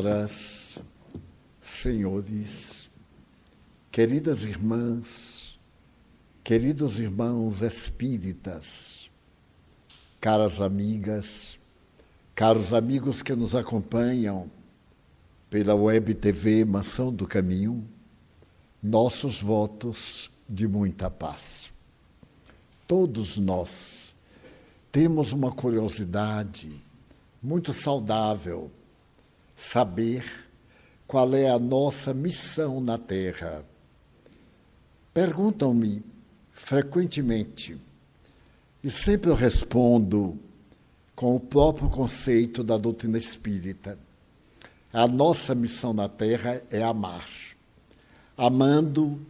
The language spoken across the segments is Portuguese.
Senhoras, senhores, queridas irmãs, queridos irmãos espíritas, caras amigas, caros amigos que nos acompanham pela web TV Mansão do Caminho, nossos votos de muita paz. Todos nós temos uma curiosidade muito saudável saber qual é a nossa missão na Terra. Perguntam-me frequentemente e sempre eu respondo com o próprio conceito da doutrina espírita. A nossa missão na Terra é amar. Amando,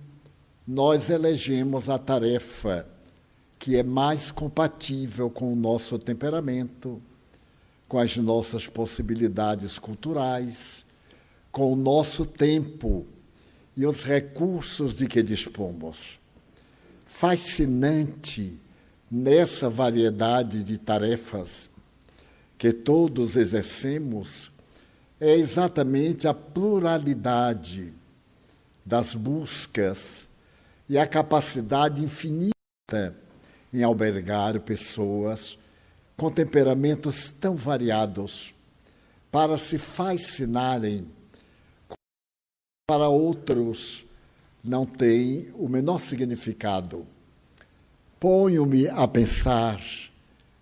nós elegemos a tarefa que é mais compatível com o nosso temperamento, com as nossas possibilidades culturais, com o nosso tempo e os recursos de que dispomos. Fascinante nessa variedade de tarefas que todos exercemos é exatamente a pluralidade das buscas e a capacidade infinita em albergar pessoas com temperamentos tão variados para se fascinarem para outros não tem o menor significado. Ponho-me a pensar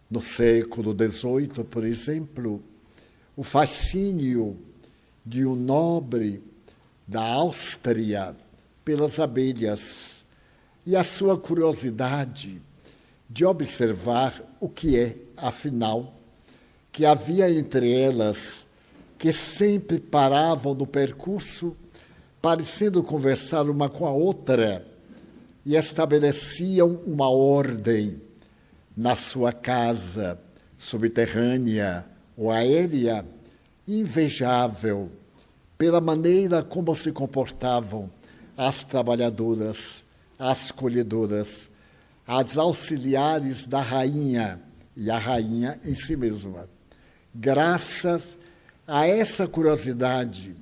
no século XVIII, por exemplo, o fascínio de um nobre da Áustria pelas abelhas e a sua curiosidade de observar o que é, afinal, que havia entre elas que sempre paravam no percurso, parecendo conversar uma com a outra, e estabeleciam uma ordem na sua casa subterrânea ou aérea invejável pela maneira como se comportavam as trabalhadoras, as colhedoras, as auxiliares da rainha e a rainha em si mesma. Graças a essa curiosidade,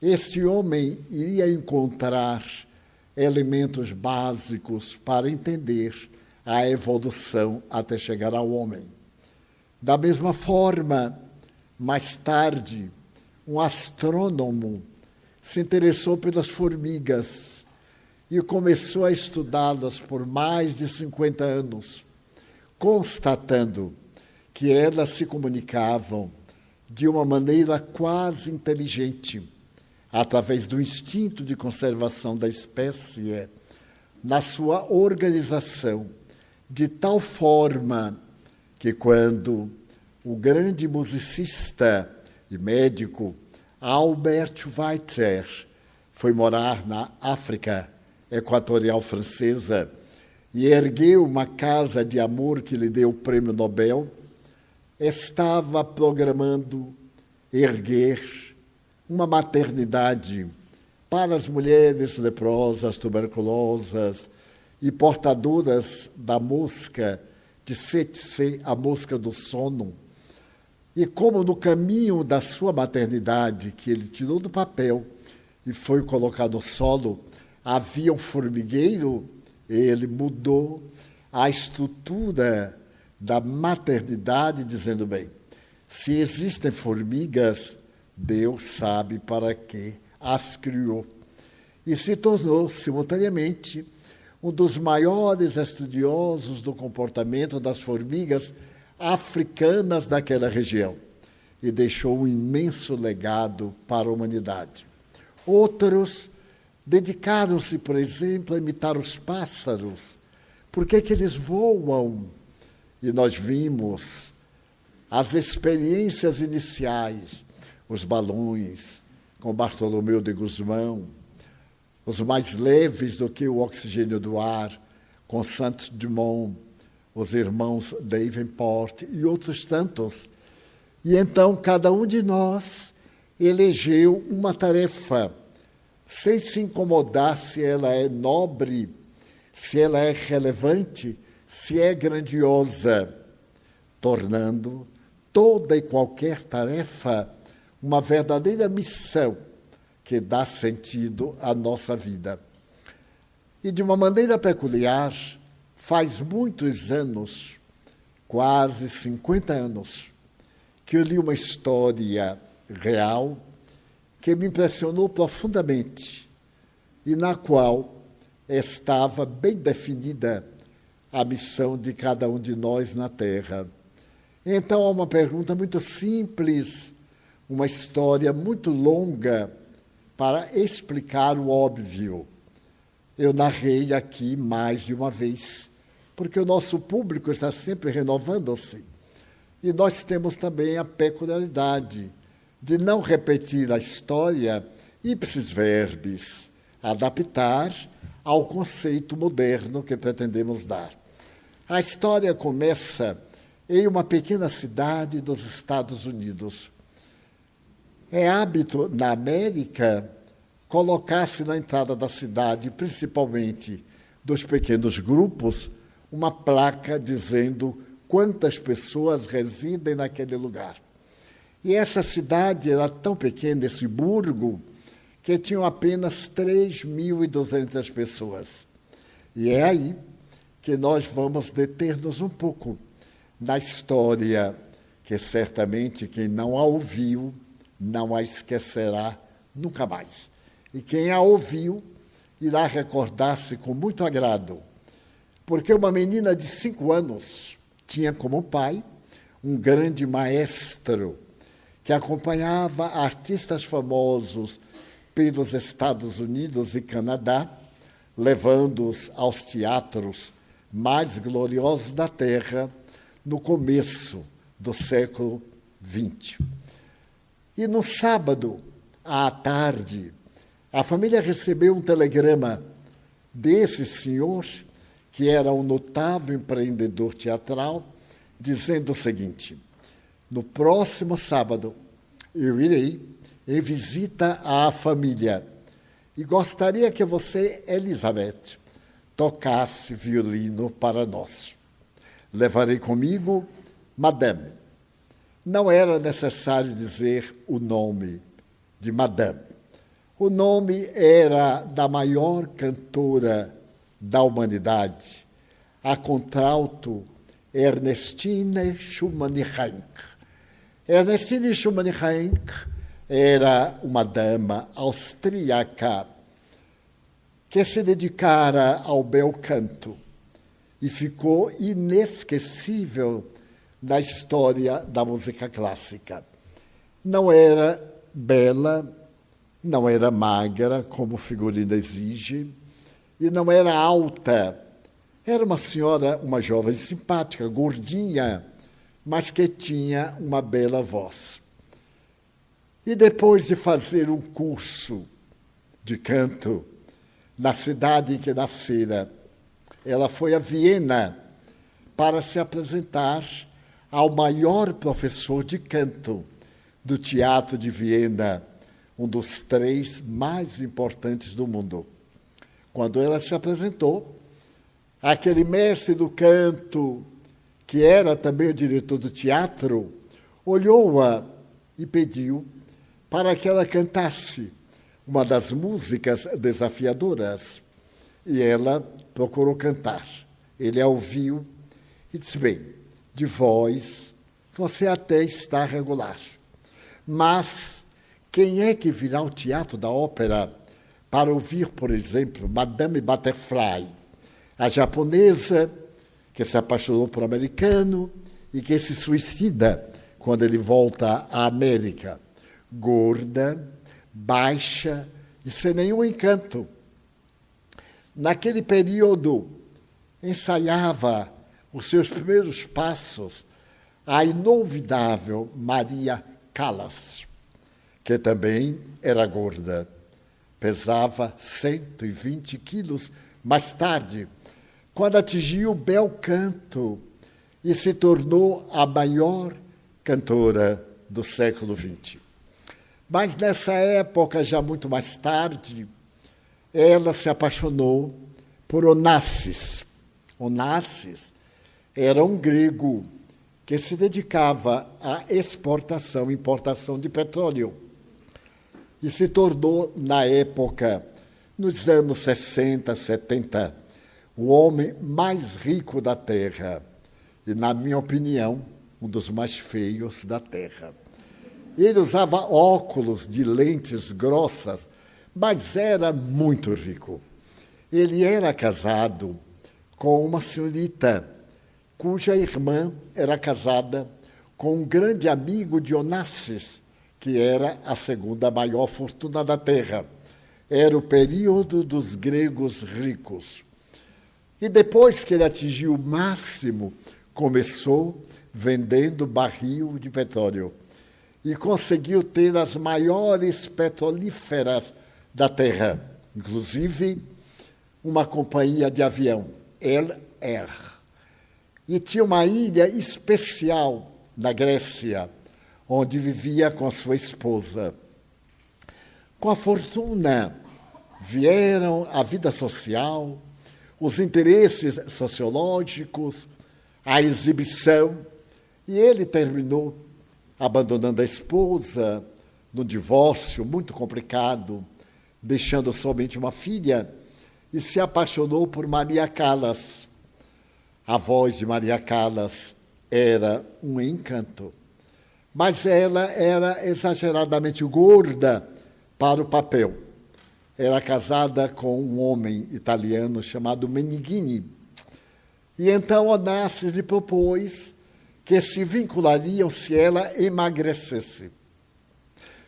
esse homem iria encontrar elementos básicos para entender a evolução até chegar ao homem. Da mesma forma, mais tarde, um astrônomo se interessou pelas formigas e começou a estudá-las por mais de 50 anos, constatando que elas se comunicavam de uma maneira quase inteligente, através do instinto de conservação da espécie, na sua organização, de tal forma que, quando o grande musicista e médico Albert Weitzer foi morar na África, equatorial francesa e ergueu uma casa de amor que lhe deu o prêmio Nobel, estava programando erguer uma maternidade para as mulheres leprosas, tuberculosas e portadoras da mosca de CTC, a mosca do sono. E como no caminho da sua maternidade, que ele tirou do papel e foi colocado solo, havia um formigueiro, ele mudou a estrutura da maternidade, dizendo bem: se existem formigas, Deus sabe para que as criou. E se tornou, simultaneamente, um dos maiores estudiosos do comportamento das formigas africanas daquela região e deixou um imenso legado para a humanidade. Outros dedicaram-se, por exemplo, a imitar os pássaros. Por que, que eles voam? E nós vimos as experiências iniciais, os balões com Bartolomeu de Guzmão, os mais leves do que o oxigênio do ar, com Santos Dumont, os irmãos Davenport e outros tantos. E então cada um de nós elegeu uma tarefa sem se incomodar se ela é nobre, se ela é relevante, se é grandiosa, tornando toda e qualquer tarefa uma verdadeira missão que dá sentido à nossa vida. E de uma maneira peculiar, faz muitos anos, quase 50 anos, que eu li uma história real que me impressionou profundamente e na qual estava bem definida a missão de cada um de nós na Terra. Então, há uma pergunta muito simples, uma história muito longa para explicar o óbvio. Eu narrei aqui mais de uma vez, porque o nosso público está sempre renovando-se. E nós temos também a peculiaridade de não repetir a história ipsis verbis, adaptar ao conceito moderno que pretendemos dar. A história começa em uma pequena cidade dos Estados Unidos. É hábito na América colocar-se na entrada da cidade, principalmente dos pequenos grupos, uma placa dizendo quantas pessoas residem naquele lugar. E essa cidade era tão pequena, esse burgo, que tinham apenas 3.200 pessoas. E é aí que nós vamos deter-nos um pouco na história que certamente quem não a ouviu não a esquecerá nunca mais. E quem a ouviu irá recordar-se com muito agrado, porque uma menina de cinco anos tinha como pai um grande maestro que acompanhava artistas famosos pelos Estados Unidos e Canadá, levando-os aos teatros mais gloriosos da Terra no começo do século XX. E no sábado, à tarde, a família recebeu um telegrama desse senhor, que era um notável empreendedor teatral, dizendo o seguinte: no próximo sábado, eu irei em visita à família e gostaria que você, Elizabeth, tocasse violino para nós. Levarei comigo Madame. Não era necessário dizer o nome de Madame. O nome era da maior cantora da humanidade, a contralto Ernestine Schumann-Heink. Ernestine Schumann-Heink era uma dama austríaca que se dedicara ao bel canto e ficou inesquecível na história da música clássica. Não era bela, não era magra, como o figurino exige, e não era alta. Era uma senhora, uma jovem simpática, gordinha, mas que tinha uma bela voz. E depois de fazer um curso de canto na cidade em que nascera, ela foi a Viena para se apresentar ao maior professor de canto do Teatro de Viena, um dos três mais importantes do mundo. Quando ela se apresentou, aquele mestre do canto que era também o diretor do teatro, olhou-a e pediu para que ela cantasse uma das músicas desafiadoras. E ela procurou cantar. Ele a ouviu e disse: Bem, de voz você até está regular, mas quem é que virá ao teatro da ópera para ouvir, por exemplo, Madame Butterfly, a japonesa que se apaixonou por americano e que se suicida quando ele volta à América. Gorda, baixa e sem nenhum encanto. Naquele período, ensaiava os seus primeiros passos a inolvidável Maria Callas, que também era gorda. Pesava 120 quilos. Mais tarde, quando atingiu o bel canto e se tornou a maior cantora do século XX. Mas nessa época, já muito mais tarde, ela se apaixonou por Onassis. Onassis era um grego que se dedicava à exportação e importação de petróleo. E se tornou, na época, nos anos 60, 70, o homem mais rico da Terra. E, na minha opinião, um dos mais feios da Terra. Ele usava óculos de lentes grossas, mas era muito rico. Ele era casado com uma senhorita cuja irmã era casada com um grande amigo de Onassis, que era a segunda maior fortuna da terra. Era o período dos gregos ricos. E depois que ele atingiu o máximo, começou vendendo barril de petróleo e conseguiu ter as maiores petrolíferas da terra, inclusive uma companhia de avião, Air. E tinha uma ilha especial na Grécia, onde vivia com sua esposa. Com a fortuna vieram a vida social, os interesses sociológicos, a exibição, e ele terminou abandonando a esposa, no divórcio muito complicado, deixando somente uma filha, e se apaixonou por Maria Callas. A voz de Maria Callas era um encanto, mas ela era exageradamente gorda para o papel. Era casada com um homem italiano chamado Meneghini. E então Onassis lhe propôs que se vinculariam se ela emagrecesse.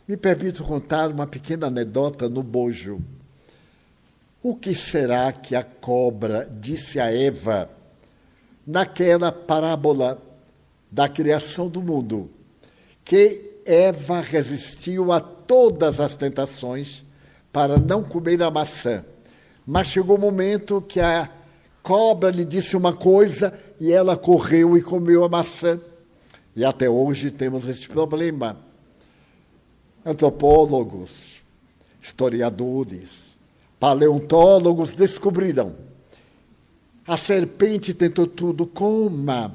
Me permito contar uma pequena anedota no bojo. O que será que a cobra disse a Eva naquela parábola da criação do mundo? Que Eva resistiu a todas as tentações para não comer a maçã. Mas chegou o um momento que a cobra lhe disse uma coisa e ela correu e comeu a maçã. E até hoje temos este problema antropólogos, historiadores, paleontólogos descobriram. A serpente tentou tudo, coma.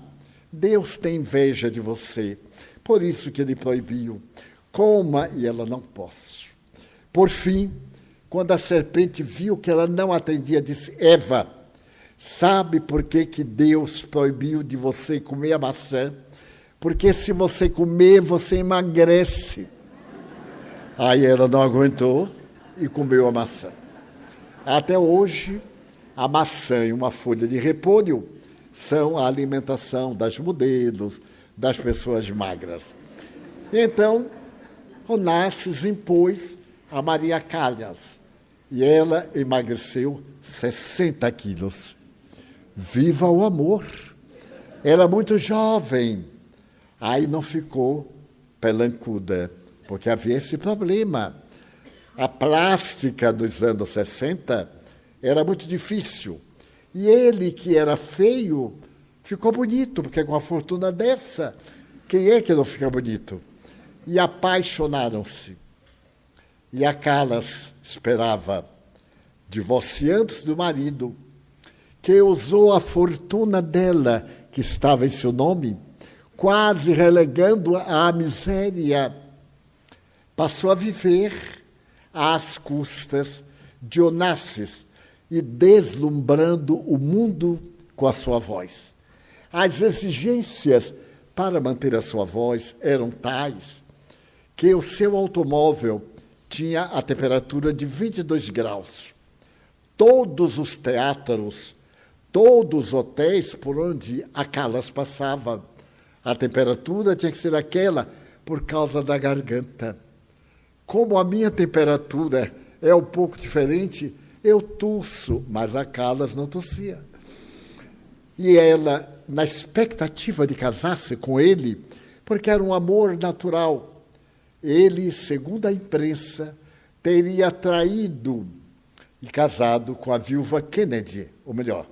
Deus tem inveja de você. Por isso que ele proibiu. Coma e ela não posso. Por fim, quando a serpente viu que ela não atendia, disse: Eva, sabe por que, que Deus proibiu de você comer a maçã? Porque se você comer, você emagrece. Aí ela não aguentou e comeu a maçã. Até hoje, a maçã e uma folha de repolho são a alimentação das modelos, das pessoas magras. Então, Onassis impôs a Maria Calhas e ela emagreceu 60 quilos. Viva o amor! Era muito jovem. Aí não ficou pelancuda porque havia esse problema. A plástica dos anos 60 era muito difícil. E ele, que era feio, ficou bonito, porque com a fortuna dessa, quem é que não fica bonito? E apaixonaram-se. E a Calas esperava, divorciando-se do marido, que usou a fortuna dela, que estava em seu nome, quase relegando-a à miséria passou a viver às custas de Onassis e deslumbrando o mundo com a sua voz. As exigências para manter a sua voz eram tais que o seu automóvel tinha a temperatura de 22 graus. Todos os teatros, todos os hotéis por onde a Calas passava, a temperatura tinha que ser aquela por causa da garganta. Como a minha temperatura é um pouco diferente, eu tuço, mas a Carlas não tossia. E ela, na expectativa de casar-se com ele, porque era um amor natural, ele, segundo a imprensa, teria traído e casado com a viúva Kennedy, ou melhor,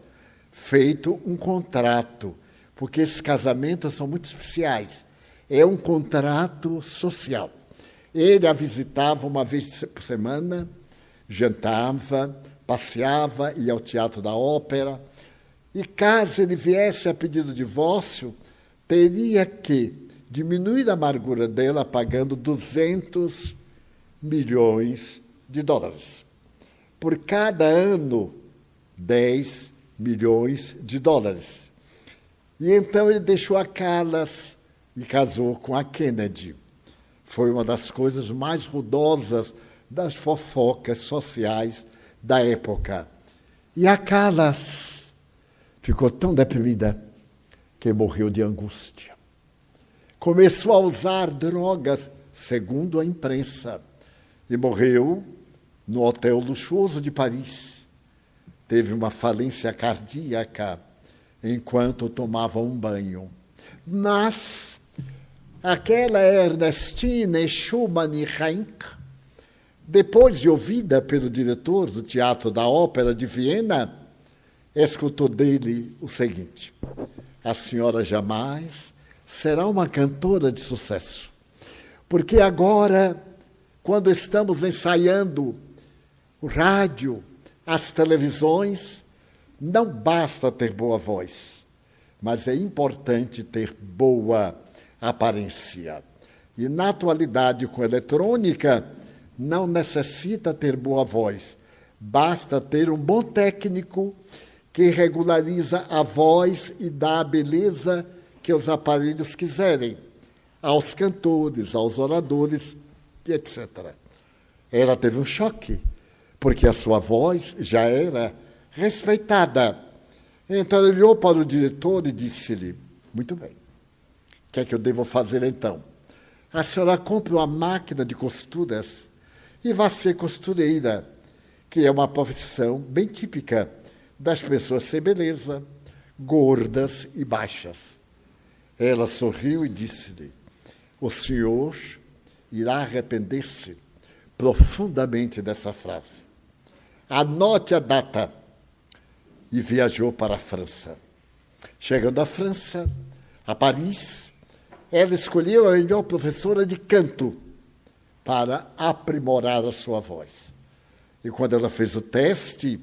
feito um contrato, porque esses casamentos são muito especiais. É um contrato social. Ele a visitava uma vez por semana, jantava, passeava, ia ao teatro da ópera. E caso ele viesse a pedir o divórcio, teria que diminuir a amargura dela pagando 200 milhões de dólares. Por cada ano, 10 milhões de dólares. E então ele deixou a Callas e casou com a Kennedy. Foi uma das coisas mais rudosas das fofocas sociais da época. E a Callas ficou tão deprimida que morreu de angústia. Começou a usar drogas, segundo a imprensa, e morreu no hotel luxuoso de Paris. Teve uma falência cardíaca enquanto tomava um banho. Mas aquela Ernestine Schumann-Reinck, depois de ouvida pelo diretor do Teatro da Ópera de Viena, escutou dele o seguinte: A senhora jamais será uma cantora de sucesso, porque agora, quando estamos ensaiando o rádio, as televisões, não basta ter boa voz, mas é importante ter boa aparência. E na atualidade, com eletrônica, não necessita ter boa voz, basta ter um bom técnico que regulariza a voz e dá a beleza que os aparelhos quiserem aos cantores, aos oradores, etc. Ela teve um choque, porque a sua voz já era respeitada. Então ele olhou para o diretor e disse-lhe: Muito bem, o que é que eu devo fazer então? A senhora compra uma máquina de costuras e vá ser costureira, que é uma profissão bem típica das pessoas sem beleza, gordas e baixas. Ela sorriu e disse-lhe: O senhor irá arrepender-se profundamente dessa frase. Anote a data e viajou para a França. Chegando à França, a Paris, ela escolheu a melhor professora de canto para aprimorar a sua voz. E quando ela fez o teste,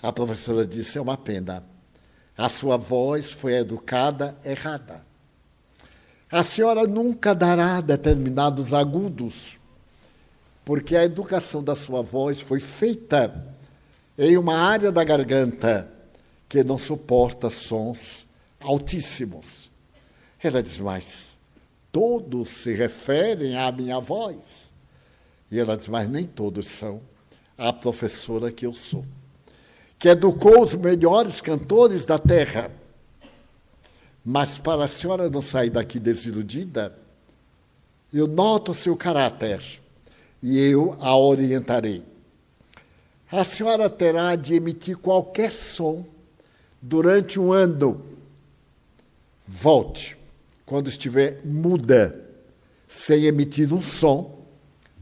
a professora disse: é uma pena, a sua voz foi educada errada. A senhora nunca dará determinados agudos, porque a educação da sua voz foi feita em uma área da garganta que não suporta sons altíssimos. Ela diz, mas todos se referem à minha voz. E ela diz, mas nem todos são a professora que eu sou, que educou os melhores cantores da terra. Mas para a senhora não sair daqui desiludida, eu noto seu caráter e eu a orientarei a senhora terá de emitir qualquer som durante um ano. Volte. Quando estiver muda, sem emitir um som,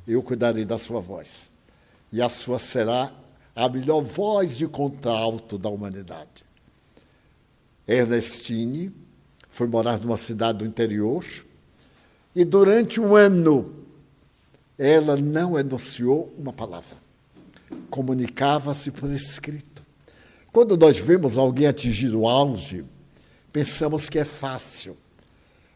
eu cuidarei da sua voz. E a sua será a melhor voz de contralto da humanidade. Ernestine foi morar numa cidade do interior e durante um ano ela não enunciou uma palavra comunicava-se por escrito. Quando nós vemos alguém atingir o auge, pensamos que é fácil,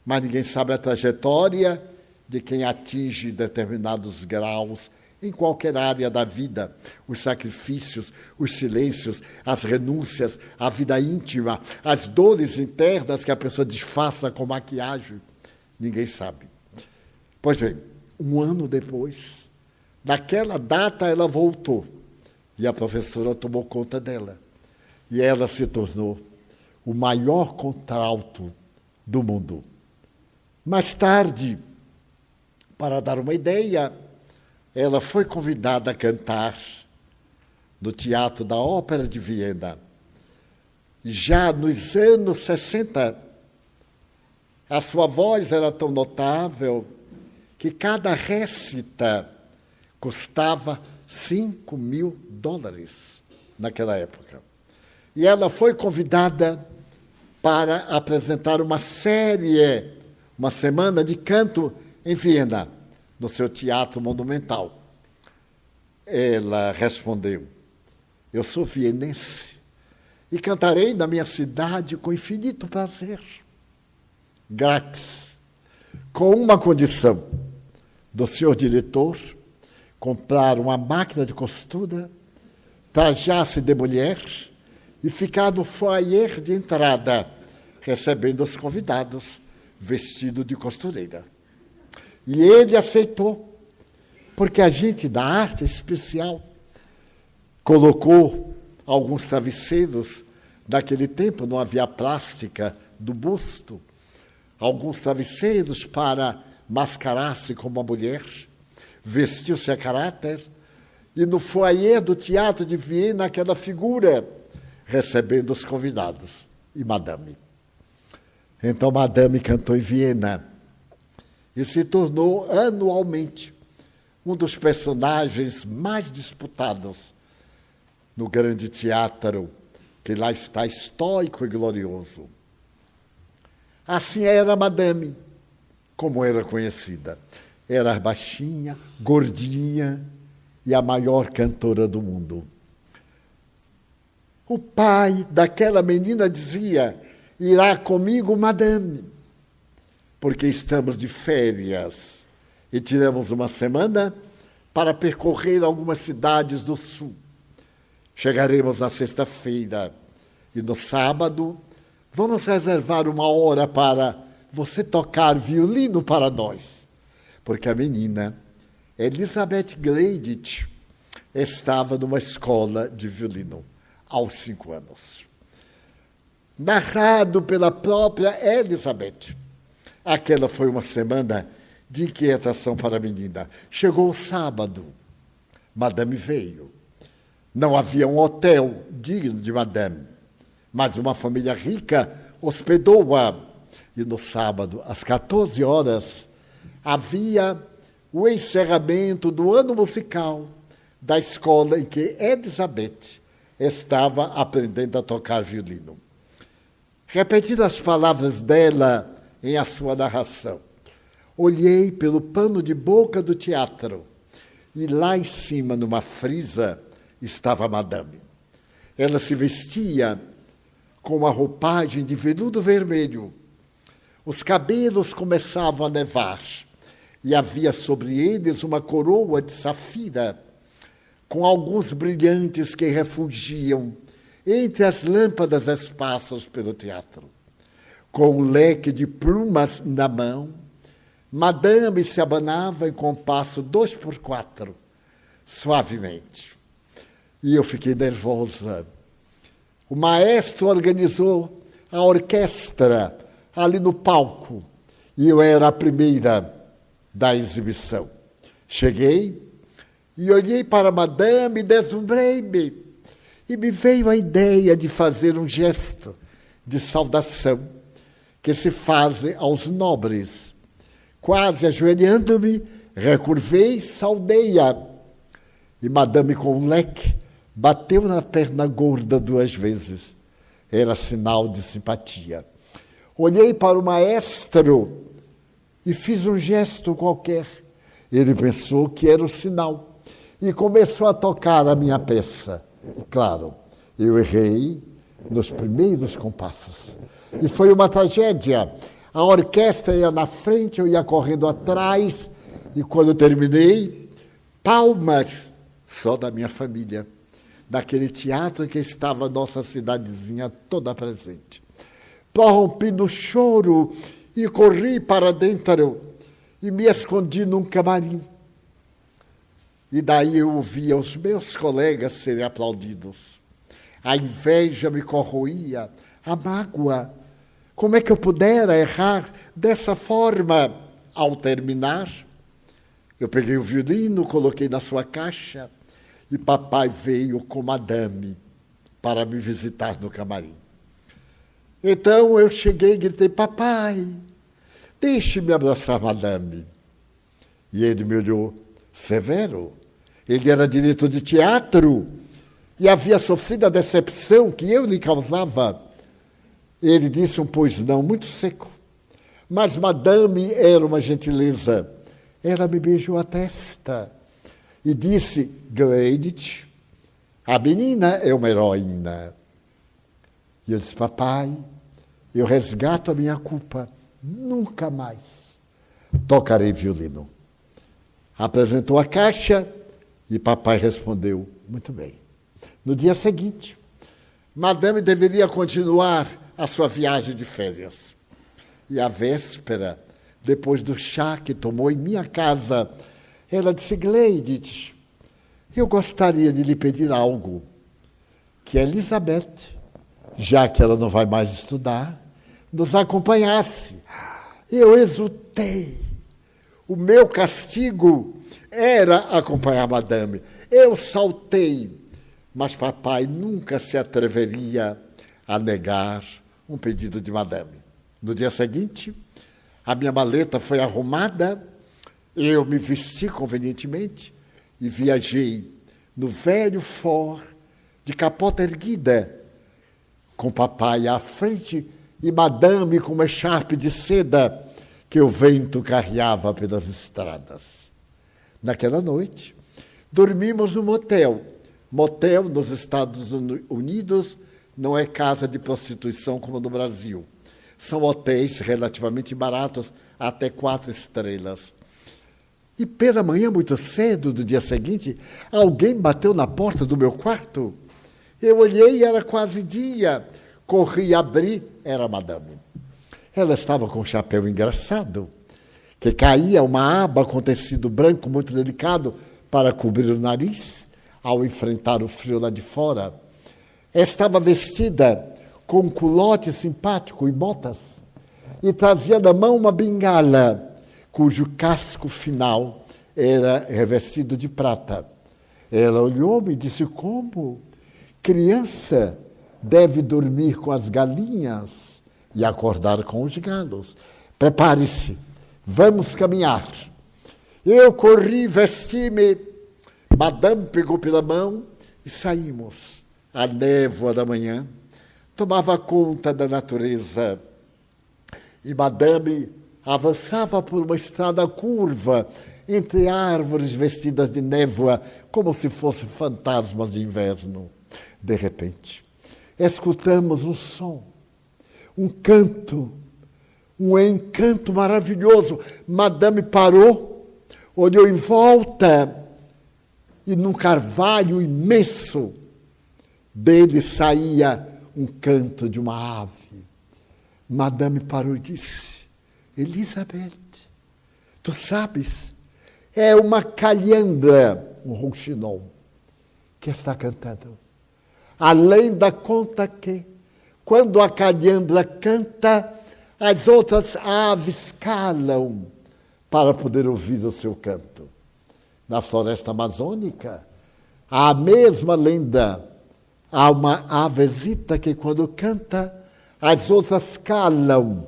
mas ninguém sabe a trajetória de quem atinge determinados graus em qualquer área da vida, os sacrifícios, os silêncios, as renúncias, a vida íntima, as dores internas que a pessoa disfarça com maquiagem. Ninguém sabe. Pois bem, um ano depois, Naquela data ela voltou e a professora tomou conta dela. E ela se tornou o maior contralto do mundo. Mais tarde, para dar uma ideia, ela foi convidada a cantar no Teatro da Ópera de Viena. Já nos anos 60, a sua voz era tão notável que cada récita custava 5 mil dólares naquela época. E ela foi convidada para apresentar uma série, uma semana de canto em Viena, no seu teatro monumental. Ela respondeu: Eu sou vienense e cantarei na minha cidade com infinito prazer. grátis, com uma condição do senhor diretor comprar uma máquina de costura, trajar-se de mulher e ficar no foyer de entrada, recebendo os convidados, vestido de costureira. E ele aceitou, porque a gente da arte especial colocou alguns travesseiros. Naquele tempo não havia plástica do busto, alguns travesseiros para mascarar-se como uma mulher vestiu-se a caráter, e no foyer do Teatro de Viena, aquela figura recebendo os convidados, e Madame. Então, Madame cantou em Viena e se tornou anualmente um dos personagens mais disputados no grande teatro, que lá está estoico e glorioso. Assim era Madame, como era conhecida. Era baixinha, gordinha e a maior cantora do mundo. O pai daquela menina dizia: Irá comigo, madame, porque estamos de férias e tiramos uma semana para percorrer algumas cidades do sul. Chegaremos na sexta-feira e no sábado vamos reservar uma hora para você tocar violino para nós porque a menina, Elizabeth Gleidich, estava numa escola de violino aos cinco anos. Narrado pela própria Elizabeth. Aquela foi uma semana de inquietação para a menina. Chegou o sábado, Madame veio. Não havia um hotel digno de Madame, mas uma família rica hospedou-a. E no sábado, às 14 horas, havia o encerramento do ano musical da escola em que Elizabeth estava aprendendo a tocar violino. Repetindo as palavras dela em a sua narração, olhei pelo pano de boca do teatro e lá em cima, numa frisa, estava a madame. Ela se vestia com uma roupagem de veludo vermelho. Os cabelos começavam a nevar e havia sobre eles uma coroa de safira, com alguns brilhantes que refugiam entre as lâmpadas espaços pelo teatro. Com um leque de plumas na mão, Madame se abanava em compasso dois por quatro, suavemente. E eu fiquei nervosa. O maestro organizou a orquestra ali no palco, e eu era a primeira da exibição. Cheguei e olhei para a madame e deslumbrei-me. E me veio a ideia de fazer um gesto de saudação que se faz aos nobres. Quase ajoelhando-me, recurvei, saudei-a. E madame, com um leque, bateu na perna gorda duas vezes. Era sinal de simpatia. Olhei para o maestro e fiz um gesto qualquer. Ele pensou que era o sinal e começou a tocar a minha peça. Claro, eu errei nos primeiros compassos. E foi uma tragédia. A orquestra ia na frente, eu ia correndo atrás, e quando terminei, palmas só da minha família, daquele teatro que estava nossa cidadezinha toda presente. Prorrompi no choro e corri para dentro e me escondi num camarim. E daí eu ouvia os meus colegas serem aplaudidos. A inveja me corroía, a mágoa. Como é que eu pudera errar dessa forma? Ao terminar, eu peguei o violino, coloquei na sua caixa e papai veio com madame para me visitar no camarim. Então eu cheguei e gritei: Papai, deixe-me abraçar madame. E ele me olhou severo. Ele era diretor de teatro e havia sofrido a decepção que eu lhe causava. Ele disse um pois não muito seco. Mas madame era uma gentileza. Ela me beijou a testa e disse: Gleidit, a menina é uma heroína. E eu disse: Papai, eu resgato a minha culpa. nunca mais tocarei violino. Apresentou a caixa e papai respondeu: Muito bem. No dia seguinte, Madame deveria continuar a sua viagem de férias. E à véspera, depois do chá que tomou em minha casa, ela disse: Gleide, eu gostaria de lhe pedir algo. Que Elizabeth, já que ela não vai mais estudar, nos acompanhasse. Eu exultei. O meu castigo era acompanhar madame. Eu saltei, mas papai nunca se atreveria a negar um pedido de madame. No dia seguinte, a minha maleta foi arrumada, eu me vesti convenientemente e viajei no velho Ford de capota erguida, com papai à frente e madame com uma echarpe de seda que o vento carreava pelas estradas. Naquela noite, dormimos no motel. Motel nos Estados Unidos não é casa de prostituição como no Brasil. São hotéis relativamente baratos, até quatro estrelas. E pela manhã, muito cedo do dia seguinte, alguém bateu na porta do meu quarto. Eu olhei e era quase dia. Corri a abrir, era a madame. Ela estava com um chapéu engraçado, que caía uma aba com tecido branco muito delicado para cobrir o nariz ao enfrentar o frio lá de fora. Estava vestida com um culote simpático e botas, e trazia na mão uma bengala, cujo casco final era revestido de prata. Ela olhou-me e disse: Como? Criança deve dormir com as galinhas e acordar com os galos. Prepare-se, vamos caminhar. Eu corri, vesti-me, Madame pegou pela mão e saímos. A névoa da manhã tomava conta da natureza e Madame avançava por uma estrada curva entre árvores vestidas de névoa, como se fossem fantasmas de inverno. De repente, escutamos um som um canto, um encanto maravilhoso. Madame parou, olhou em volta e num carvalho imenso dele saía um canto de uma ave. Madame parou e disse: Elizabeth, tu sabes, é uma calhandra, um rouxinol, que está cantando. Além da conta que quando a calhandra canta, as outras aves calam para poder ouvir o seu canto. Na floresta amazônica, a mesma lenda. Há uma avesita que, quando canta, as outras calam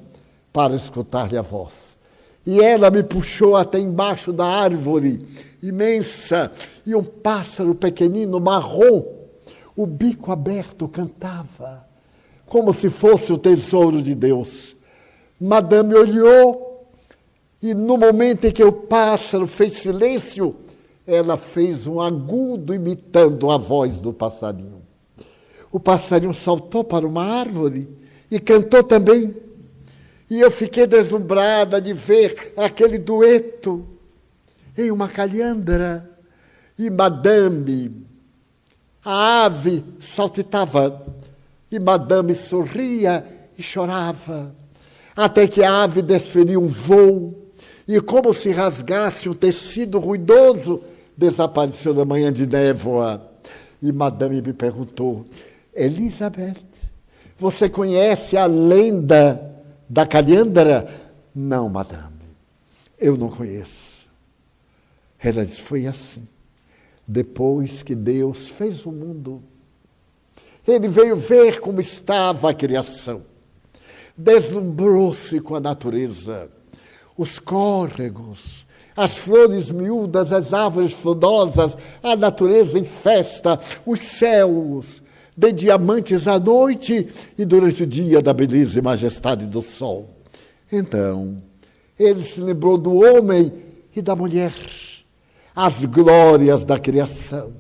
para escutar-lhe a voz. E ela me puxou até embaixo da árvore imensa, e um pássaro pequenino, marrom, o bico aberto, cantava como se fosse o tesouro de Deus. Madame olhou e, no momento em que o pássaro fez silêncio, ela fez um agudo imitando a voz do passarinho. O passarinho saltou para uma árvore e cantou também. E eu fiquei deslumbrada de ver aquele dueto em uma calhandra. E Madame, a ave, saltitava e Madame sorria e chorava, até que a ave desferiu um voo e, como se rasgasse um tecido ruidoso, desapareceu na manhã de névoa. E Madame me perguntou: Elizabeth, você conhece a lenda da calhandra? Não, Madame, eu não conheço. Ela disse: Foi assim. Depois que Deus fez o mundo, ele veio ver como estava a criação. Deslumbrou-se com a natureza, os córregos, as flores miúdas, as árvores frondosas, a natureza em festa, os céus, de diamantes à noite e durante o dia da beleza e majestade do sol. Então, ele se lembrou do homem e da mulher, as glórias da criação,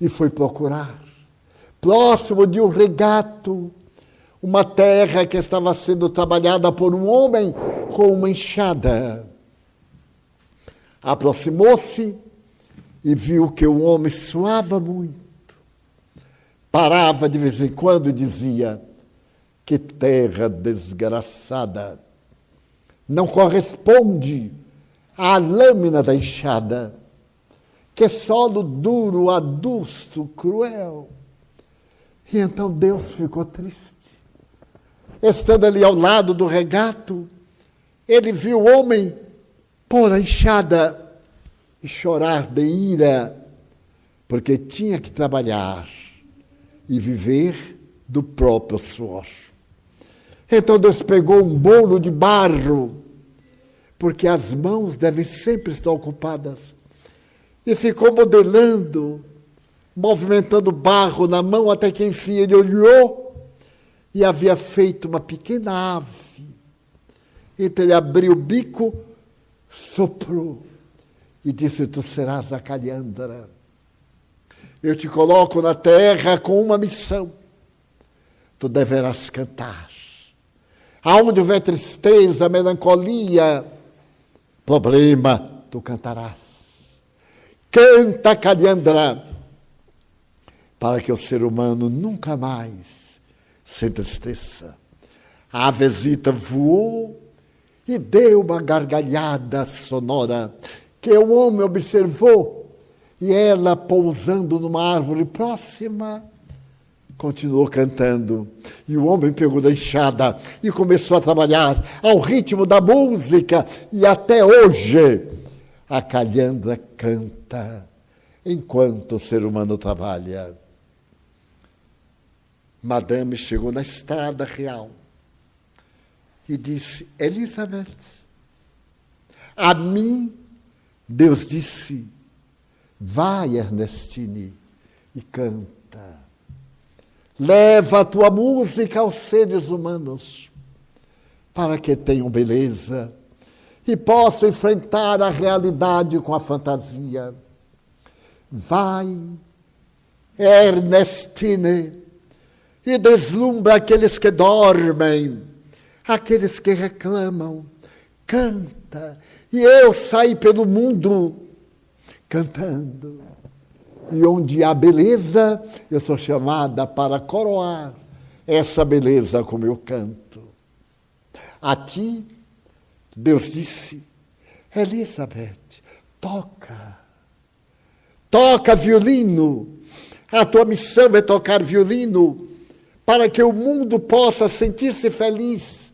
e foi procurar próximo de um regato, uma terra que estava sendo trabalhada por um homem com uma enxada. Aproximou-se e viu que o homem suava muito. Parava de vez em quando e dizia: Que terra desgraçada! Não corresponde à lâmina da enxada. Que solo duro, adusto, cruel. E então Deus ficou triste. Estando ali ao lado do regato, ele viu o homem pôr a enxada e chorar de ira, porque tinha que trabalhar e viver do próprio suor. Então Deus pegou um bolo de barro, porque as mãos devem sempre estar ocupadas, e ficou modelando, movimentando barro na mão, até que enfim ele olhou e havia feito uma pequena ave. Então ele abriu o bico, soprou e disse: Tu serás a Calhandra. Eu te coloco na terra com uma missão. Tu deverás cantar. Aonde houver tristeza, melancolia, problema, tu cantarás. Canta, Calhandra, para que o ser humano nunca mais se entristeça. A avezita voou e deu uma gargalhada sonora que o homem observou e ela, pousando numa árvore próxima, continuou cantando. E o homem pegou da enxada e começou a trabalhar ao ritmo da música. E até hoje a calhandra canta enquanto o ser humano trabalha. Madame chegou na estrada real e disse: Elizabeth, a mim Deus disse: Vai, Ernestine, e canta. Leva a tua música aos seres humanos, para que tenham beleza e possam enfrentar a realidade com a fantasia. Vai, Ernestine, e deslumbra aqueles que dormem, aqueles que reclamam. Canta e eu saí pelo mundo cantando. E onde há beleza, eu sou chamada para coroar essa beleza com meu canto. A ti, Deus disse, Elizabeth, toca. Toca violino. A tua missão é tocar violino para que o mundo possa sentir-se feliz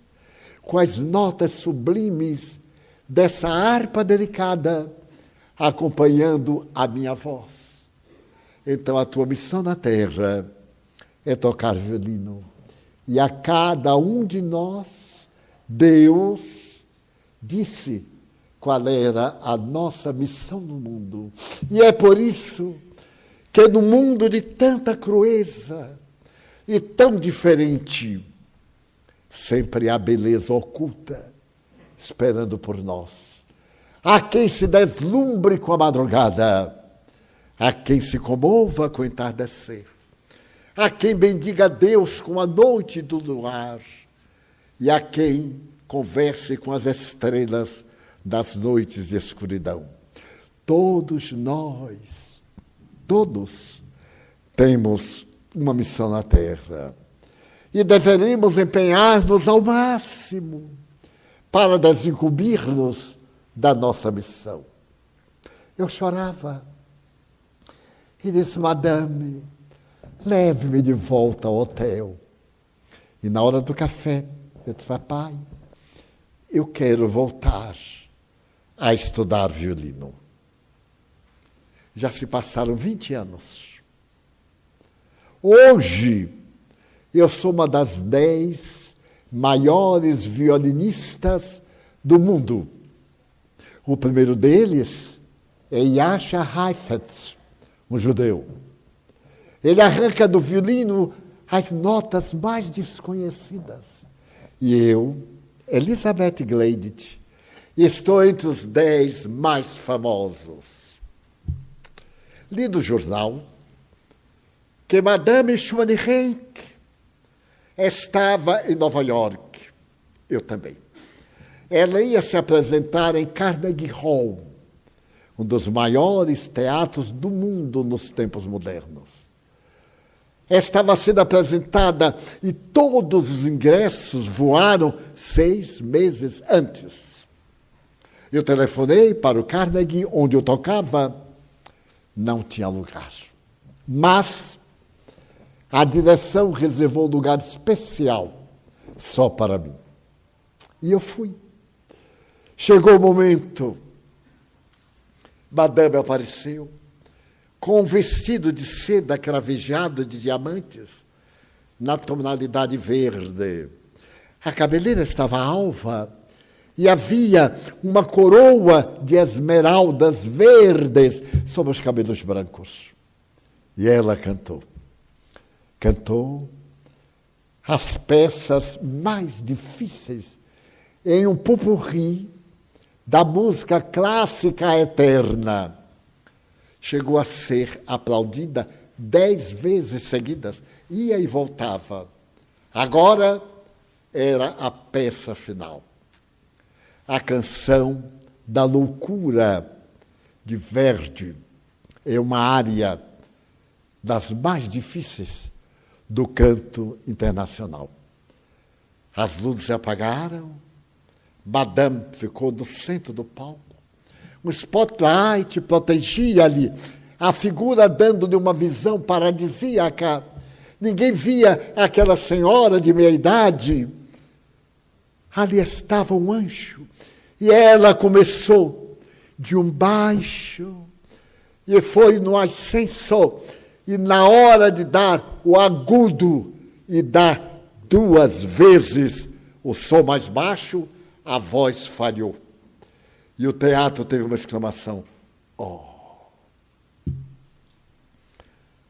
com as notas sublimes dessa harpa delicada acompanhando a minha voz. Então a tua missão na terra é tocar violino. E a cada um de nós, Deus disse qual era a nossa missão no mundo. E é por isso que no mundo de tanta crueza e tão diferente, sempre há beleza oculta esperando por nós. Há quem se deslumbre com a madrugada, há quem se comova com o entardecer, há quem bendiga a Deus com a noite do luar, e há quem converse com as estrelas das noites de escuridão. Todos nós, todos, temos uma missão na terra e deveríamos empenhar-nos ao máximo para desincumbir-nos da nossa missão. Eu chorava e disse, Madame, leve-me de volta ao hotel. E na hora do café, eu disse, papai, eu quero voltar a estudar violino. Já se passaram 20 anos. Hoje, eu sou uma das dez maiores violinistas do mundo. O primeiro deles é Yasha Heifetz, um judeu. Ele arranca do violino as notas mais desconhecidas. E eu, Elizabeth Gleidt, estou entre os dez mais famosos. Li no jornal que Madame Schwanenreich estava em Nova York. Eu também. Ela ia se apresentar em Carnegie Hall, um dos maiores teatros do mundo nos tempos modernos. Estava sendo apresentada e todos os ingressos voaram seis meses antes. Eu telefonei para o Carnegie, onde eu tocava, não tinha lugar. Mas a direção reservou um lugar especial só para mim. E eu fui. Chegou o momento. Madame apareceu com um vestido de seda cravejado de diamantes na tonalidade verde. A cabeleira estava alva e havia uma coroa de esmeraldas verdes sobre os cabelos brancos. E ela cantou. Cantou as peças mais difíceis em um pupurri da música clássica eterna. Chegou a ser aplaudida dez vezes seguidas, ia e voltava. Agora era a peça final. A canção da loucura de Verdi é uma área das mais difíceis do canto internacional. As luzes se apagaram, Madame ficou no centro do palco. Um spotlight protegia ali a figura dando-lhe uma visão paradisíaca. Ninguém via aquela senhora de meia idade. Ali estava um anjo. E ela começou de um baixo e foi no ascensor. E na hora de dar o agudo e dar duas vezes o som mais baixo, a voz falhou. E o teatro teve uma exclamação: Oh!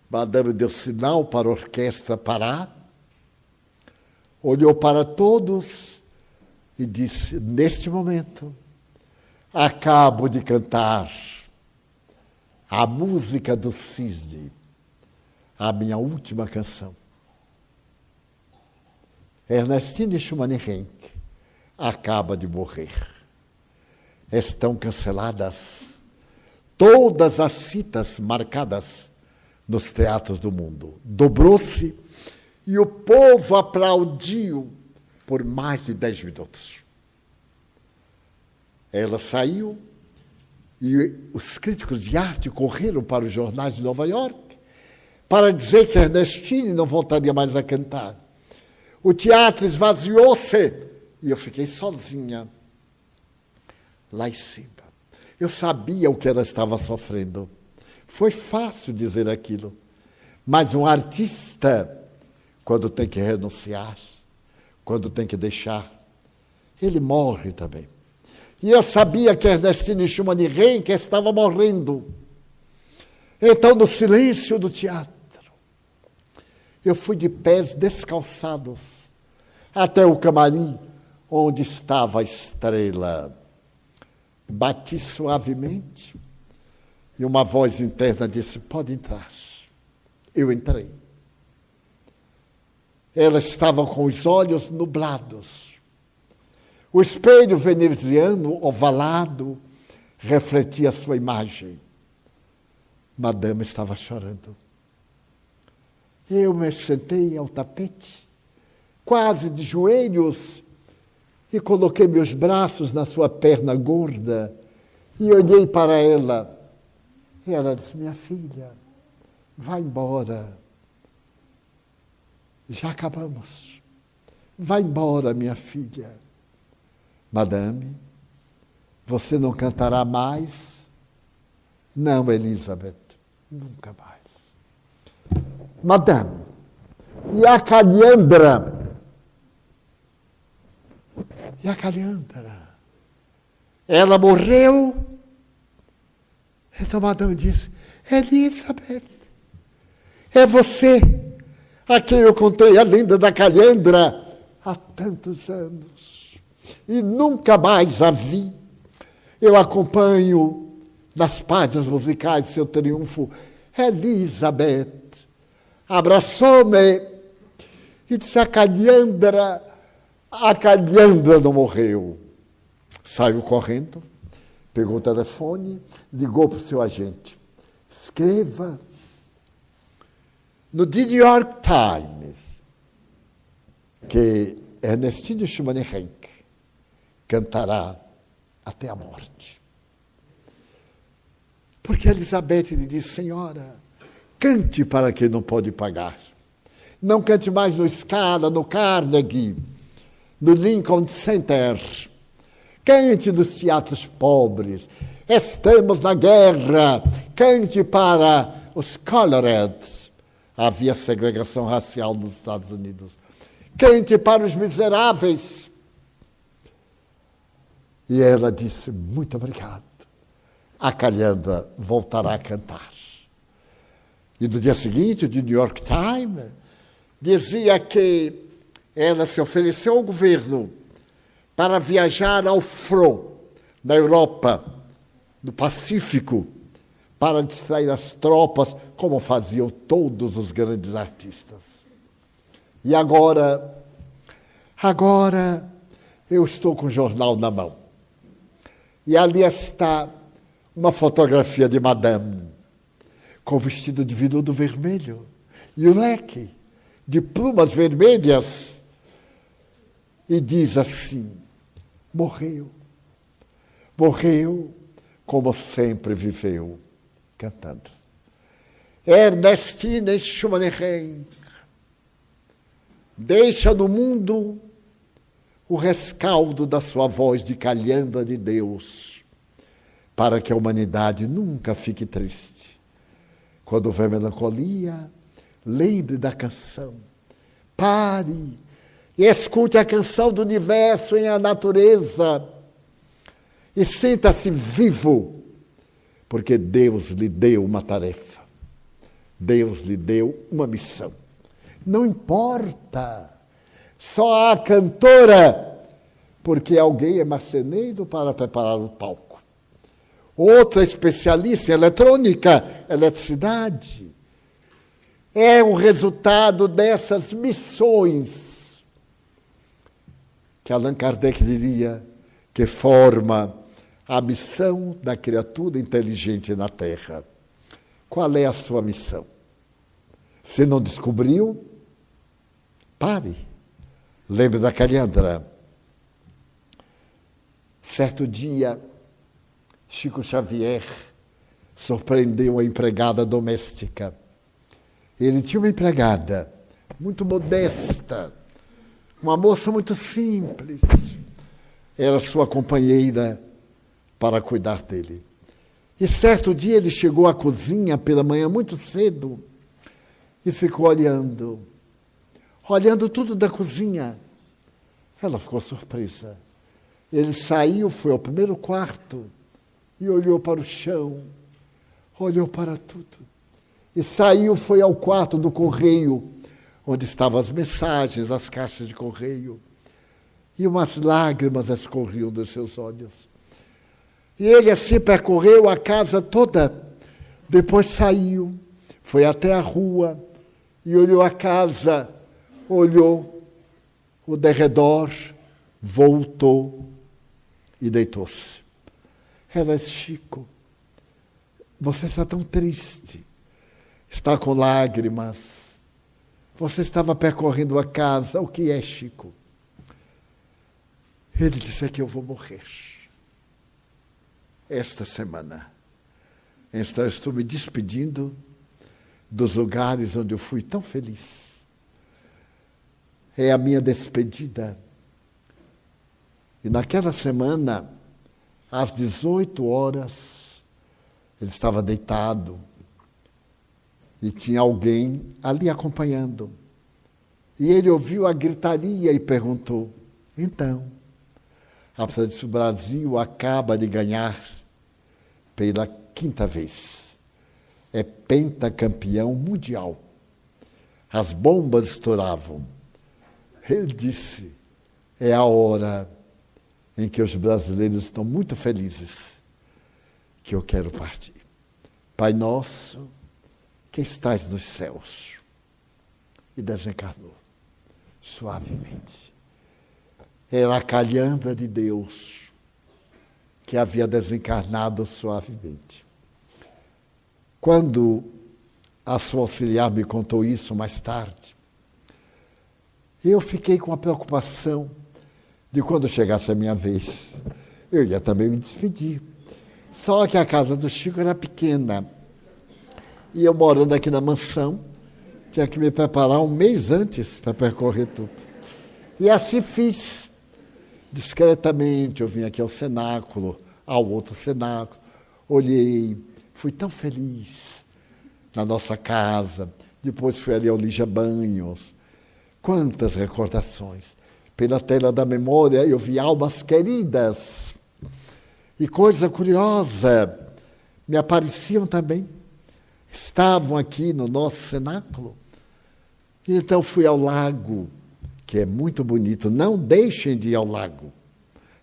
Madame deu sinal para a orquestra parar, olhou para todos e disse: Neste momento, acabo de cantar a música do cisne, a minha última canção. Ernestine Schumann Henke acaba de morrer. Estão canceladas todas as citas marcadas nos teatros do mundo. Dobrou-se e o povo aplaudiu por mais de dez minutos. Ela saiu e os críticos de arte correram para os jornais de Nova York para dizer que Ernestine não voltaria mais a cantar. O teatro esvaziou-se e eu fiquei sozinha lá em cima. Eu sabia o que ela estava sofrendo. Foi fácil dizer aquilo. Mas um artista, quando tem que renunciar, quando tem que deixar, ele morre também. E eu sabia que Ernestine Schumann Renck estava morrendo. Então, no silêncio do teatro, eu fui de pés descalçados até o camarim onde estava a estrela. Bati suavemente e uma voz interna disse: Pode entrar. Eu entrei. Ela estava com os olhos nublados. O espelho veneziano, ovalado, refletia sua imagem. Madame estava chorando. Eu me sentei ao tapete, quase de joelhos, e coloquei meus braços na sua perna gorda e olhei para ela. E ela disse: Minha filha, vá embora. Já acabamos. Vá embora, minha filha. Madame, você não cantará mais? Não, Elizabeth, nunca mais. Madame, e a Caliandra? E a Caliandra? Ela morreu. Então Madame disse: Elizabeth, é você a quem eu contei a lenda da Calhandra há tantos anos e nunca mais a vi. Eu acompanho nas páginas musicais seu triunfo. Elizabeth abraçou-me E disse: A Calhandra, a Calhandra não morreu. Saiu correndo, pegou o telefone, ligou para o seu agente. Escreva no The New York Times que Ernestinho Schumann Henke cantará até a morte. Porque Elizabeth lhe disse, senhora, cante para quem não pode pagar. Não cante mais no Scala, no Carnegie, no Lincoln Center. Cante nos teatros pobres. Estamos na guerra. Cante para os Coloreds. Havia segregação racial nos Estados Unidos. Cante para os miseráveis. E ela disse: Muito obrigado. A Calhanda voltará a cantar. E no dia seguinte, o New York Times dizia que ela se ofereceu ao governo para viajar ao front, na Europa, no Pacífico, para distrair as tropas, como faziam todos os grandes artistas. E agora, agora eu estou com o jornal na mão. E ali está uma fotografia de Madame, com vestido de veludo vermelho e o leque de plumas vermelhas. E diz assim: morreu, morreu como sempre viveu, cantando. Ernestine Schumann deixa no mundo o rescaldo da sua voz de calhanda de Deus, para que a humanidade nunca fique triste. Quando houver melancolia, lembre da canção. Pare e escute a canção do universo em a natureza e sinta-se vivo, porque Deus lhe deu uma tarefa. Deus lhe deu uma missão. Não importa só a cantora, porque alguém é marceneiro para preparar o palco. Outra especialista em eletrônica, eletricidade. É o resultado dessas missões que Allan Kardec diria que forma a missão da criatura inteligente na Terra. Qual é a sua missão? Se não descobriu, pare. Lembra da Calhandra? Certo dia, Chico Xavier surpreendeu a empregada doméstica. Ele tinha uma empregada muito modesta, uma moça muito simples. Era sua companheira para cuidar dele. E certo dia ele chegou à cozinha pela manhã muito cedo e ficou olhando olhando tudo da cozinha. Ela ficou surpresa. Ele saiu, foi ao primeiro quarto e olhou para o chão, olhou para tudo. E saiu, foi ao quarto do correio, onde estavam as mensagens, as caixas de correio. E umas lágrimas escorriam dos seus olhos. E ele assim percorreu a casa toda. Depois saiu, foi até a rua e olhou a casa olhou o derredor, voltou e deitou-se. Ela disse, Chico, você está tão triste, está com lágrimas, você estava percorrendo a casa, o que é, Chico? Ele disse é que eu vou morrer esta semana. Então, estou me despedindo dos lugares onde eu fui tão feliz é a minha despedida. E naquela semana, às 18 horas, ele estava deitado e tinha alguém ali acompanhando. E ele ouviu a gritaria e perguntou: então, apesar disso, o Brasil acaba de ganhar pela quinta vez. É pentacampeão mundial. As bombas estouravam ele disse: é a hora em que os brasileiros estão muito felizes que eu quero partir. Pai nosso, que estás nos céus, e desencarnou. suavemente. Era a calhanda de Deus que havia desencarnado suavemente. Quando a sua auxiliar me contou isso mais tarde, eu fiquei com a preocupação de quando chegasse a minha vez, eu ia também me despedir. Só que a casa do Chico era pequena. E eu morando aqui na mansão, tinha que me preparar um mês antes para percorrer tudo. E assim fiz. Discretamente, eu vim aqui ao cenáculo, ao outro cenáculo, olhei, fui tão feliz na nossa casa. Depois fui ali ao Lígia Banhos. Quantas recordações. Pela tela da memória eu vi almas queridas. E coisa curiosa, me apareciam também. Estavam aqui no nosso cenáculo. E então fui ao lago, que é muito bonito. Não deixem de ir ao lago.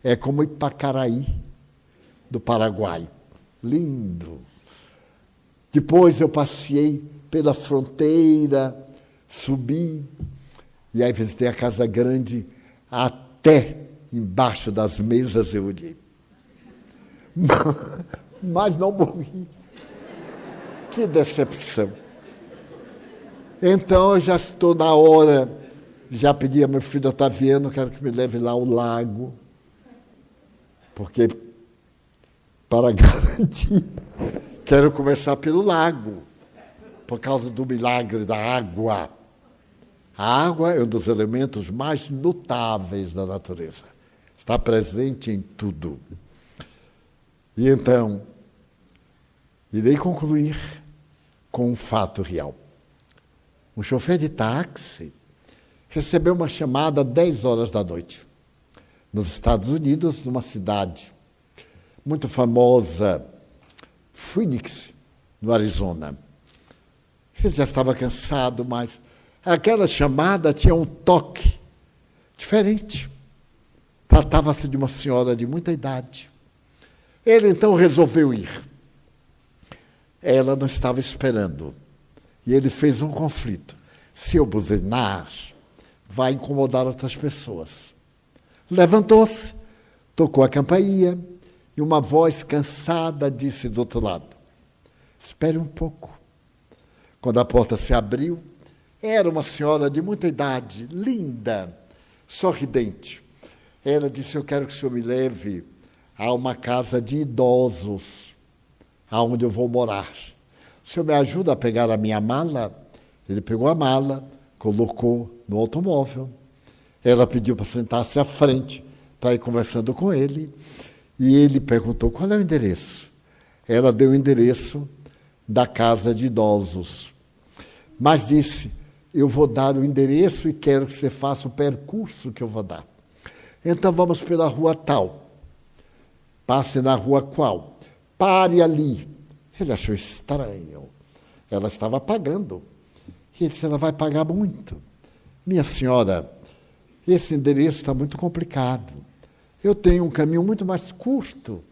É como Ipacaraí, do Paraguai. Lindo. Depois eu passei pela fronteira, subi, e aí visitei a Casa Grande, até embaixo das mesas eu olhei. Mas não morri. Que decepção. Então eu já estou na hora, já pedi a meu filho Otaviano, quero que me leve lá ao lago, porque para garantir, quero começar pelo lago, por causa do milagre da água. A água é um dos elementos mais notáveis da natureza. Está presente em tudo. E então, irei concluir com um fato real. Um chofer de táxi recebeu uma chamada às 10 horas da noite, nos Estados Unidos, numa cidade muito famosa, Phoenix, no Arizona. Ele já estava cansado, mas aquela chamada tinha um toque diferente. Tratava-se de uma senhora de muita idade. Ele então resolveu ir. Ela não estava esperando. E ele fez um conflito. Se eu buzinar, vai incomodar outras pessoas. Levantou-se, tocou a campainha e uma voz cansada disse do outro lado: Espere um pouco. Quando a porta se abriu, era uma senhora de muita idade, linda, sorridente. Ela disse: Eu quero que o senhor me leve a uma casa de idosos, aonde eu vou morar. O senhor me ajuda a pegar a minha mala? Ele pegou a mala, colocou no automóvel. Ela pediu para sentar-se à frente, para ir conversando com ele. E ele perguntou qual é o endereço. Ela deu o endereço da casa de idosos. Mas disse: Eu vou dar o endereço e quero que você faça o percurso que eu vou dar. Então vamos pela rua tal. Passe na rua qual? Pare ali. Ele achou estranho. Ela estava pagando. E ele disse: Ela vai pagar muito. Minha senhora, esse endereço está muito complicado. Eu tenho um caminho muito mais curto.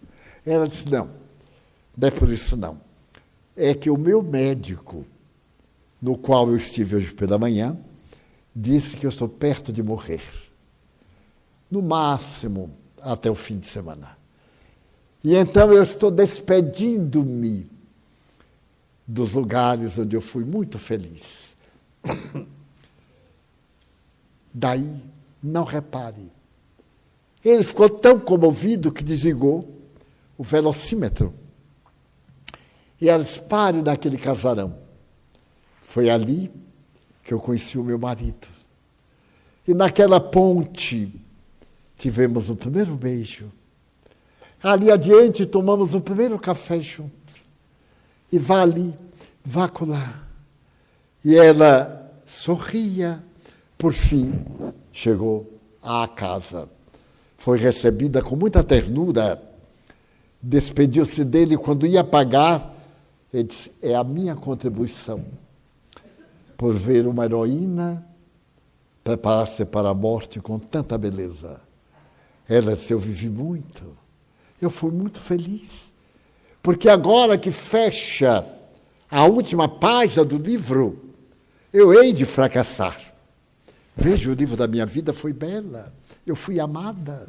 Ela disse: Não, não é por isso não. É que o meu médico, no qual eu estive hoje pela manhã, disse que eu estou perto de morrer. No máximo, até o fim de semana. E então eu estou despedindo-me dos lugares onde eu fui muito feliz. Daí, não repare. Ele ficou tão comovido que desligou o velocímetro. E ela disse: pare naquele casarão. Foi ali que eu conheci o meu marido. E naquela ponte tivemos o primeiro beijo Ali adiante, tomamos o primeiro café junto. E vá ali, vá colar. E ela sorria. Por fim, chegou à casa. Foi recebida com muita ternura. Despediu-se dele quando ia pagar. Ele disse: É a minha contribuição por ver uma heroína preparar-se para a morte com tanta beleza. Ela disse: Eu vivi muito eu fui muito feliz. Porque agora que fecha a última página do livro, eu hei de fracassar. Veja, o livro da minha vida foi bela. Eu fui amada.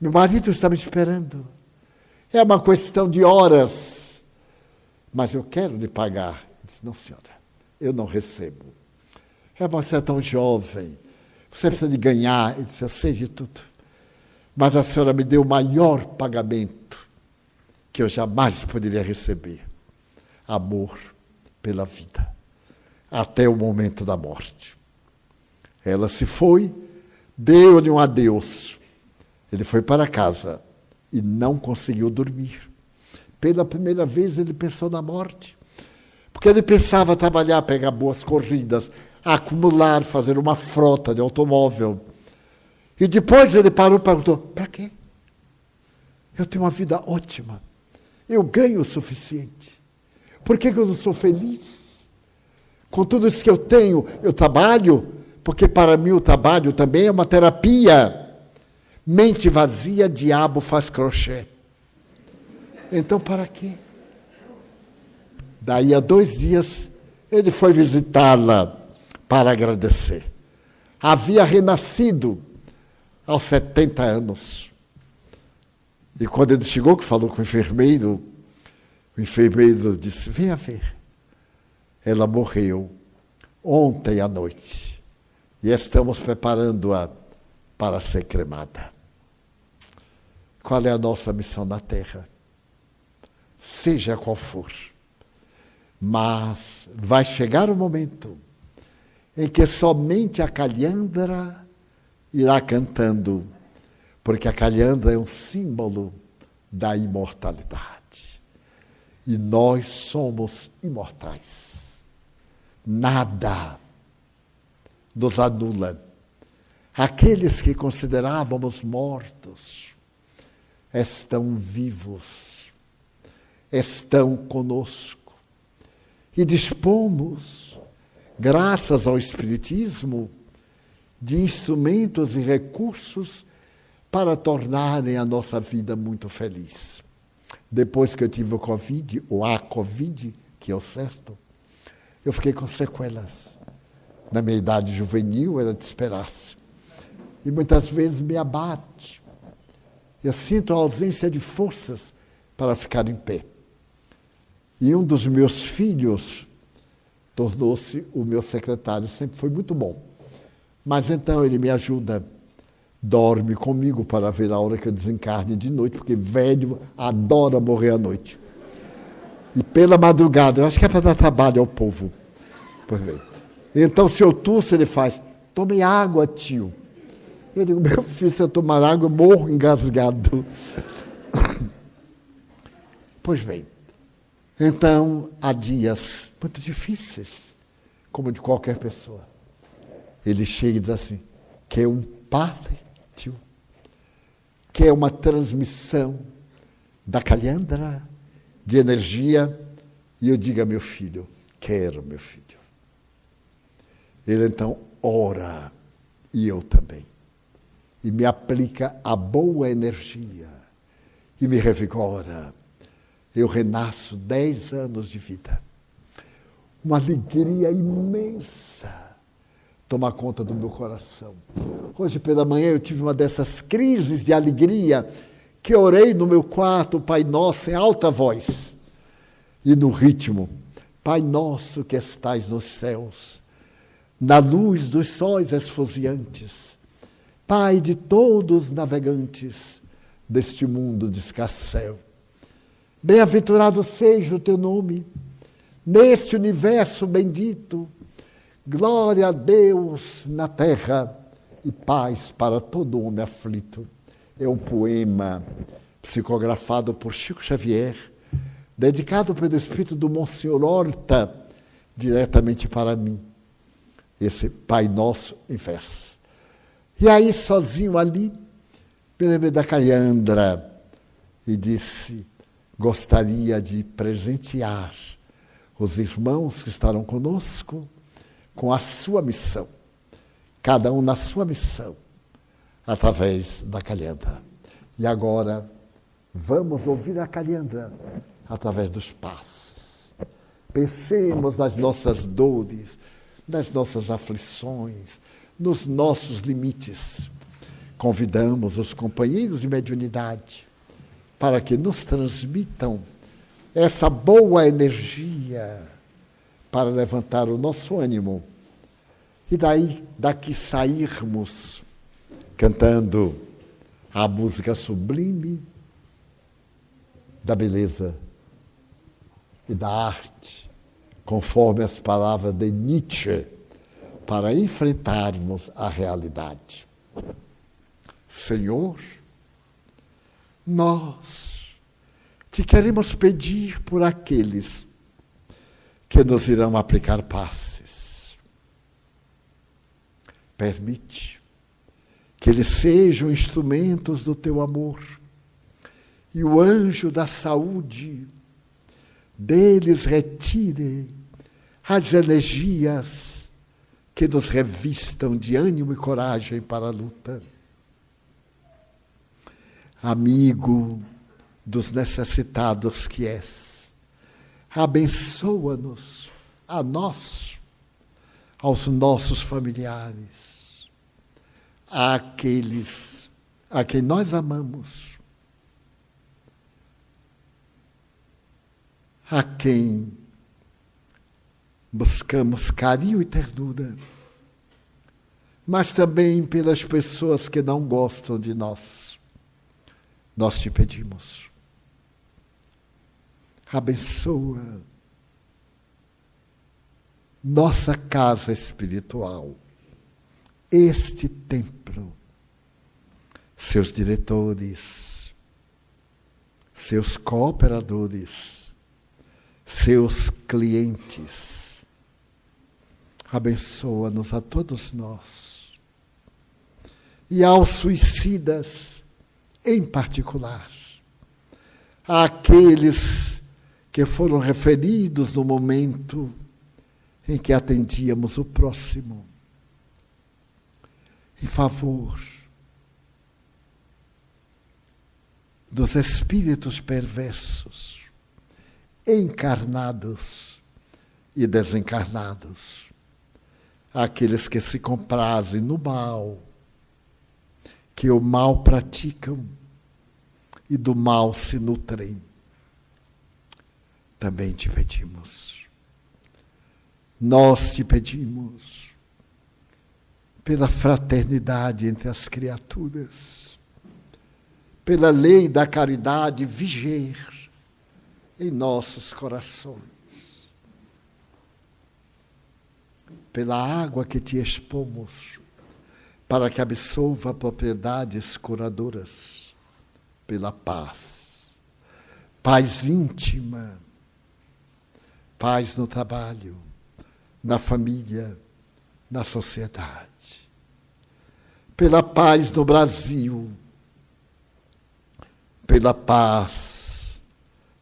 Meu marido está me esperando. É uma questão de horas. Mas eu quero lhe pagar. Ele disse, não, senhora, eu não recebo. É, você é tão jovem. Você precisa de ganhar. Ele disse, eu sei de tudo. Mas a senhora me deu o maior pagamento que eu jamais poderia receber. Amor pela vida. Até o momento da morte. Ela se foi, deu-lhe um adeus. Ele foi para casa e não conseguiu dormir. Pela primeira vez ele pensou na morte. Porque ele pensava trabalhar, pegar boas corridas, acumular, fazer uma frota de automóvel. E depois ele parou e perguntou: para quê? Eu tenho uma vida ótima. Eu ganho o suficiente. Por que, eu não sou feliz? Com tudo isso que eu tenho, eu trabalho, porque para mim o trabalho também é uma terapia. Mente vazia, diabo faz crochê. Então, para quê? Daí a dois dias, ele foi visitá-la para agradecer. Havia renascido aos 70 anos. E quando ele chegou, que falou com o enfermeiro, o enfermeiro disse: Venha ver. Ela morreu ontem à noite. E estamos preparando-a para ser cremada. Qual é a nossa missão na Terra? Seja qual for. Mas vai chegar o momento em que somente a calhandra irá cantando, porque a calhandra é um símbolo da imortalidade. E nós somos imortais. Nada nos anula. Aqueles que considerávamos mortos estão vivos, estão conosco. E dispomos, graças ao Espiritismo, de instrumentos e recursos para tornarem a nossa vida muito feliz. Depois que eu tive o Covid, ou a Covid, que é o certo, eu fiquei com sequelas. Na minha idade juvenil, era de esperar-se. E muitas vezes me abate. Eu sinto a ausência de forças para ficar em pé. E um dos meus filhos tornou-se o meu secretário, sempre foi muito bom. Mas então ele me ajuda, dorme comigo para ver a hora que eu desencarne de noite, porque velho adora morrer à noite. E pela madrugada, eu acho que é para dar trabalho ao povo. Então, se eu tuço, ele faz, tome água, tio. Eu digo, meu filho, se eu tomar água, eu morro engasgado. Pois bem, então há dias muito difíceis, como de qualquer pessoa. Ele chega e diz assim: quer um padre, tio? Quer uma transmissão da calhandra, de energia? E eu digo a meu filho: quero, meu filho. Ele então ora, e eu também e me aplica a boa energia e me revigora. Eu renasço dez anos de vida. Uma alegria imensa toma conta do meu coração. Hoje pela manhã eu tive uma dessas crises de alegria que orei no meu quarto, Pai Nosso, em alta voz e no ritmo. Pai Nosso que estais nos céus, na luz dos sóis esfuziantes, Pai de todos os navegantes deste mundo de escarcel. Bem-aventurado seja o teu nome neste universo bendito. Glória a Deus na terra e paz para todo homem aflito. É um poema psicografado por Chico Xavier, dedicado pelo espírito do Monsenhor Horta, diretamente para mim. Esse Pai Nosso em versos. E aí, sozinho ali, me lembrei da Calhandra e disse: gostaria de presentear os irmãos que estarão conosco com a sua missão, cada um na sua missão, através da Calhandra. E agora, vamos ouvir a Calhandra através dos passos. Pensemos nas nossas dores, nas nossas aflições, nos nossos limites. Convidamos os companheiros de mediunidade para que nos transmitam essa boa energia para levantar o nosso ânimo e daí daqui sairmos cantando a música sublime da beleza e da arte, conforme as palavras de Nietzsche, para enfrentarmos a realidade. Senhor, nós te queremos pedir por aqueles que nos irão aplicar passes. Permite que eles sejam instrumentos do teu amor e o anjo da saúde deles retire as energias que nos revistam de ânimo e coragem para a luta. Amigo dos necessitados que és, abençoa-nos, a nós, aos nossos familiares, àqueles a quem nós amamos a quem buscamos carinho e ternura, mas também pelas pessoas que não gostam de nós. Nós te pedimos. Abençoa nossa casa espiritual, este templo, seus diretores, seus cooperadores, seus clientes. Abençoa-nos a todos nós. E aos suicidas, em particular, àqueles que foram referidos no momento em que atendíamos o próximo. Em favor dos espíritos perversos encarnados e desencarnados, aqueles que se comprazem no mal, que o mal praticam e do mal se nutrem. Também te pedimos. Nós te pedimos pela fraternidade entre as criaturas, pela lei da caridade viger em nossos corações. Pela água que te expomos, para que absolva propriedades curadoras, pela paz, paz íntima, paz no trabalho, na família, na sociedade, pela paz no Brasil, pela paz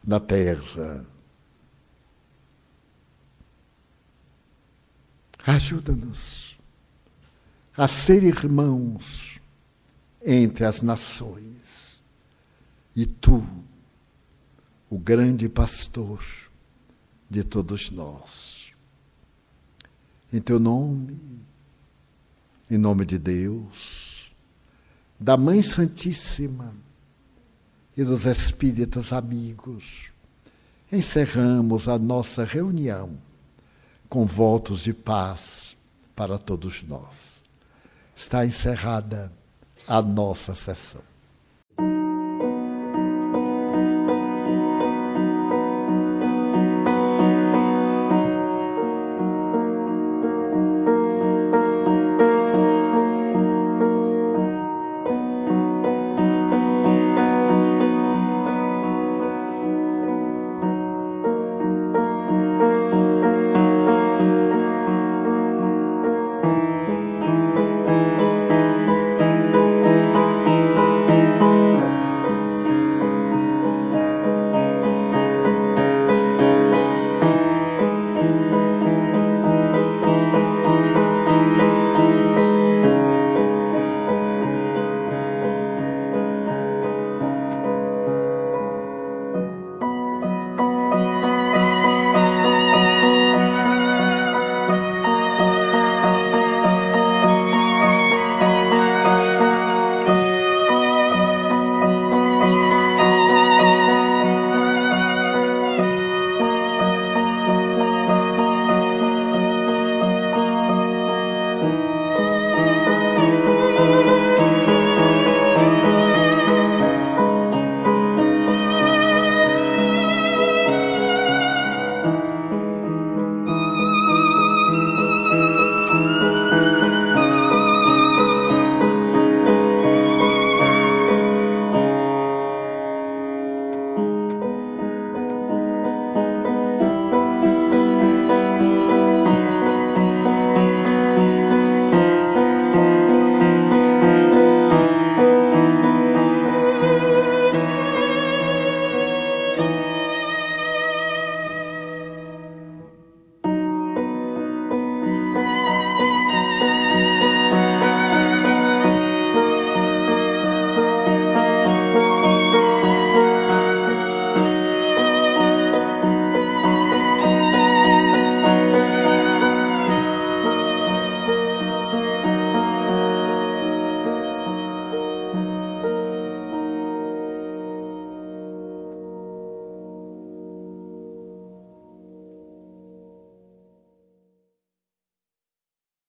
na terra. Ajuda-nos a ser irmãos entre as nações. E tu, o grande pastor de todos nós. Em teu nome, em nome de Deus, da Mãe Santíssima, e dos espíritos amigos, encerramos a nossa reunião com votos de paz para todos nós. Está encerrada a nossa sessão.